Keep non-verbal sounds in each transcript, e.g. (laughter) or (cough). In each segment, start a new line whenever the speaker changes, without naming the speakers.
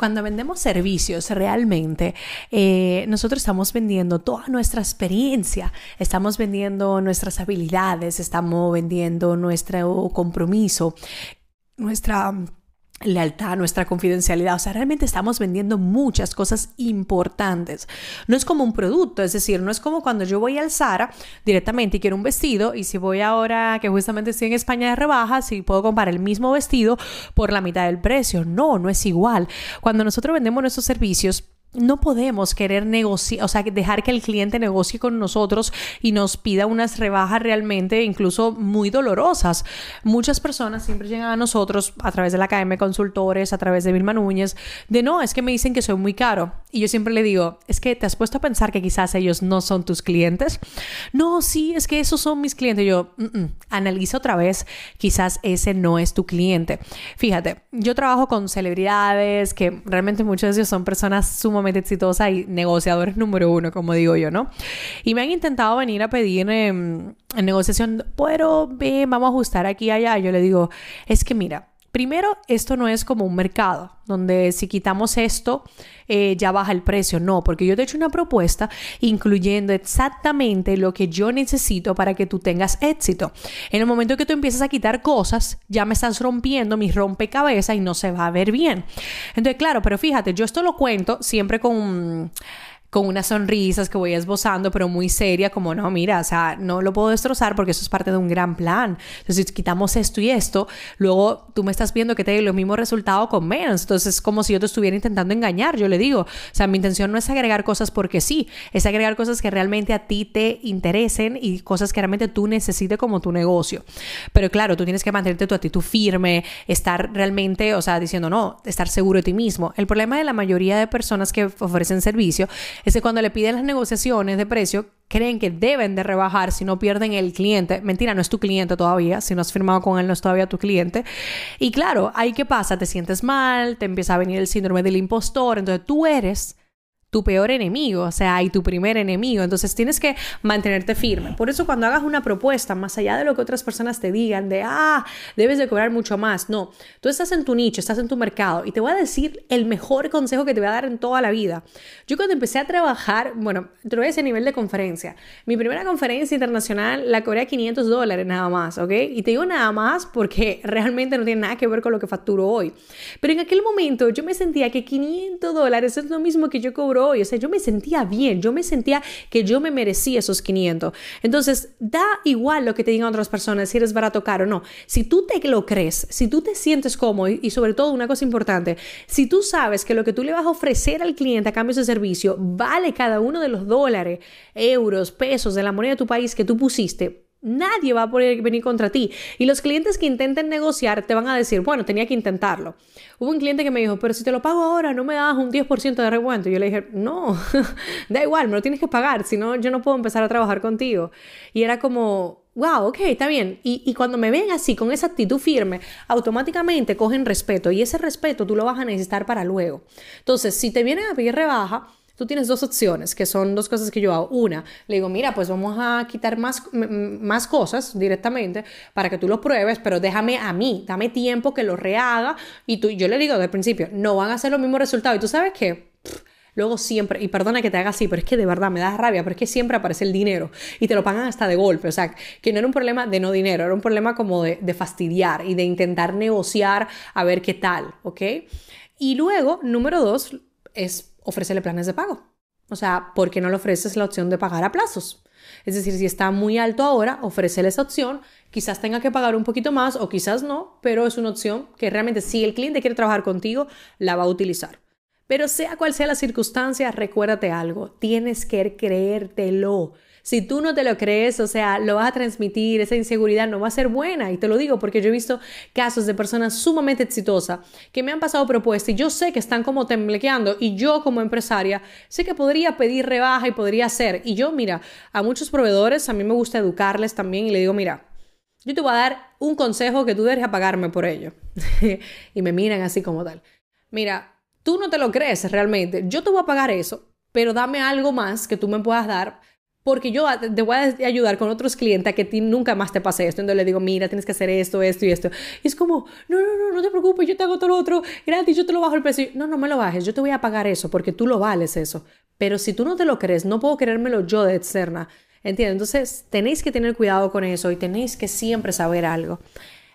Cuando vendemos servicios, realmente eh, nosotros estamos vendiendo toda nuestra experiencia, estamos vendiendo nuestras habilidades, estamos vendiendo nuestro compromiso, nuestra lealtad, nuestra confidencialidad. O sea, realmente estamos vendiendo muchas cosas importantes. No es como un producto, es decir, no es como cuando yo voy al Zara directamente y quiero un vestido y si voy ahora que justamente estoy en España de rebajas y puedo comprar el mismo vestido por la mitad del precio. No, no es igual. Cuando nosotros vendemos nuestros servicios, no podemos querer negociar, o sea, dejar que el cliente negocie con nosotros y nos pida unas rebajas realmente incluso muy dolorosas. Muchas personas siempre llegan a nosotros a través de la Academia de Consultores, a través de Vilma Núñez, de no, es que me dicen que soy muy caro. Y yo siempre le digo, es que te has puesto a pensar que quizás ellos no son tus clientes. No, sí, es que esos son mis clientes. Yo, analiza otra vez, quizás ese no es tu cliente. Fíjate, yo trabajo con celebridades que realmente muchos de ellos son personas sumamente exitosa y negociadores número uno, como digo yo, ¿no? Y me han intentado venir a pedir em, en negociación, pero ve, vamos a ajustar aquí y allá. Yo le digo, es que mira, Primero, esto no es como un mercado, donde si quitamos esto, eh, ya baja el precio. No, porque yo te he hecho una propuesta incluyendo exactamente lo que yo necesito para que tú tengas éxito. En el momento que tú empiezas a quitar cosas, ya me estás rompiendo mi rompecabezas y no se va a ver bien. Entonces, claro, pero fíjate, yo esto lo cuento siempre con con unas sonrisas que voy esbozando, pero muy seria, como no, mira, o sea, no lo puedo destrozar porque eso es parte de un gran plan. Entonces, si quitamos esto y esto, luego tú me estás viendo que te los mismos resultados con menos. Entonces, es como si yo te estuviera intentando engañar, yo le digo. O sea, mi intención no es agregar cosas porque sí, es agregar cosas que realmente a ti te interesen y cosas que realmente tú necesites como tu negocio. Pero claro, tú tienes que mantenerte tu actitud firme, estar realmente, o sea, diciendo, no, estar seguro de ti mismo. El problema de la mayoría de personas que ofrecen servicio es que cuando le piden las negociaciones de precio, creen que deben de rebajar si no pierden el cliente. Mentira, no es tu cliente todavía. Si no has firmado con él, no es todavía tu cliente. Y claro, ahí qué pasa, te sientes mal, te empieza a venir el síndrome del impostor. Entonces tú eres tu peor enemigo, o sea, y tu primer enemigo. Entonces tienes que mantenerte firme. Por eso cuando hagas una propuesta, más allá de lo que otras personas te digan, de, ah, debes de cobrar mucho más, no, tú estás en tu nicho, estás en tu mercado y te voy a decir el mejor consejo que te voy a dar en toda la vida. Yo cuando empecé a trabajar, bueno, te lo nivel de conferencia. Mi primera conferencia internacional la cobré a 500 dólares nada más, ¿ok? Y te digo nada más porque realmente no tiene nada que ver con lo que facturo hoy. Pero en aquel momento yo me sentía que 500 dólares es lo mismo que yo cobro hoy. O sea, yo me sentía bien, yo me sentía que yo me merecía esos 500. Entonces, da igual lo que te digan otras personas, si eres barato o caro, no. Si tú te lo crees, si tú te sientes cómodo y sobre todo una cosa importante, si tú sabes que lo que tú le vas a ofrecer al cliente a cambio de servicio vale cada uno de los dólares, euros, pesos de la moneda de tu país que tú pusiste, Nadie va a poder venir contra ti. Y los clientes que intenten negociar te van a decir, bueno, tenía que intentarlo. Hubo un cliente que me dijo, pero si te lo pago ahora, no me das un 10% de recuento. Y yo le dije, no, (laughs) da igual, me lo tienes que pagar, si no, yo no puedo empezar a trabajar contigo. Y era como, wow, ok, está bien. Y, y, cuando me ven así, con esa actitud firme, automáticamente cogen respeto. Y ese respeto tú lo vas a necesitar para luego. Entonces, si te vienen a pedir rebaja, tú tienes dos opciones, que son dos cosas que yo hago. Una, le digo, mira, pues vamos a quitar más, más cosas directamente para que tú lo pruebes, pero déjame a mí, dame tiempo que lo rehaga. Y tú, yo le digo desde el principio, no van a ser los mismos resultados. Y tú sabes qué. Luego siempre, y perdona que te haga así, pero es que de verdad me da rabia, pero es que siempre aparece el dinero y te lo pagan hasta de golpe. O sea, que no era un problema de no dinero, era un problema como de, de fastidiar y de intentar negociar a ver qué tal, ¿ok? Y luego, número dos, es ofrécele planes de pago. O sea, ¿por qué no le ofreces la opción de pagar a plazos? Es decir, si está muy alto ahora, ofrécele esa opción. Quizás tenga que pagar un poquito más o quizás no, pero es una opción que realmente si el cliente quiere trabajar contigo, la va a utilizar. Pero sea cual sea la circunstancia, recuérdate algo, tienes que creértelo. Si tú no te lo crees, o sea, lo vas a transmitir, esa inseguridad no va a ser buena. Y te lo digo porque yo he visto casos de personas sumamente exitosas que me han pasado propuestas y yo sé que están como temblequeando y yo como empresaria sé que podría pedir rebaja y podría hacer. Y yo, mira, a muchos proveedores a mí me gusta educarles también y le digo, mira, yo te voy a dar un consejo que tú deberías pagarme por ello. (laughs) y me miran así como tal. Mira, tú no te lo crees realmente. Yo te voy a pagar eso, pero dame algo más que tú me puedas dar porque yo te voy a ayudar con otros clientes a que ti nunca más te pase esto. Entonces le digo, mira, tienes que hacer esto, esto y esto. Y es como, no, no, no, no te preocupes, yo te hago todo lo otro, gratis, yo te lo bajo el precio. No, no me lo bajes, yo te voy a pagar eso porque tú lo vales eso. Pero si tú no te lo crees, no puedo creérmelo yo de externa. ¿Entiendes? Entonces tenéis que tener cuidado con eso y tenéis que siempre saber algo.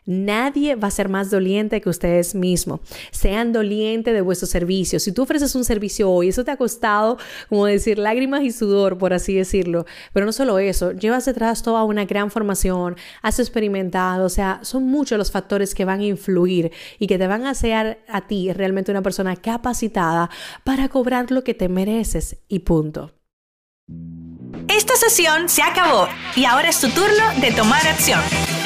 Nadie va a ser más doliente que ustedes mismos. Sean dolientes de vuestro servicio. Si tú ofreces un servicio hoy, eso te ha costado, como decir, lágrimas y sudor, por así decirlo. Pero no solo eso, llevas detrás toda una gran formación, has experimentado, o sea, son muchos los factores que van a influir y que te van a hacer a ti realmente una persona capacitada para cobrar lo que te mereces y punto.
Esta sesión se acabó y ahora es tu turno de tomar acción.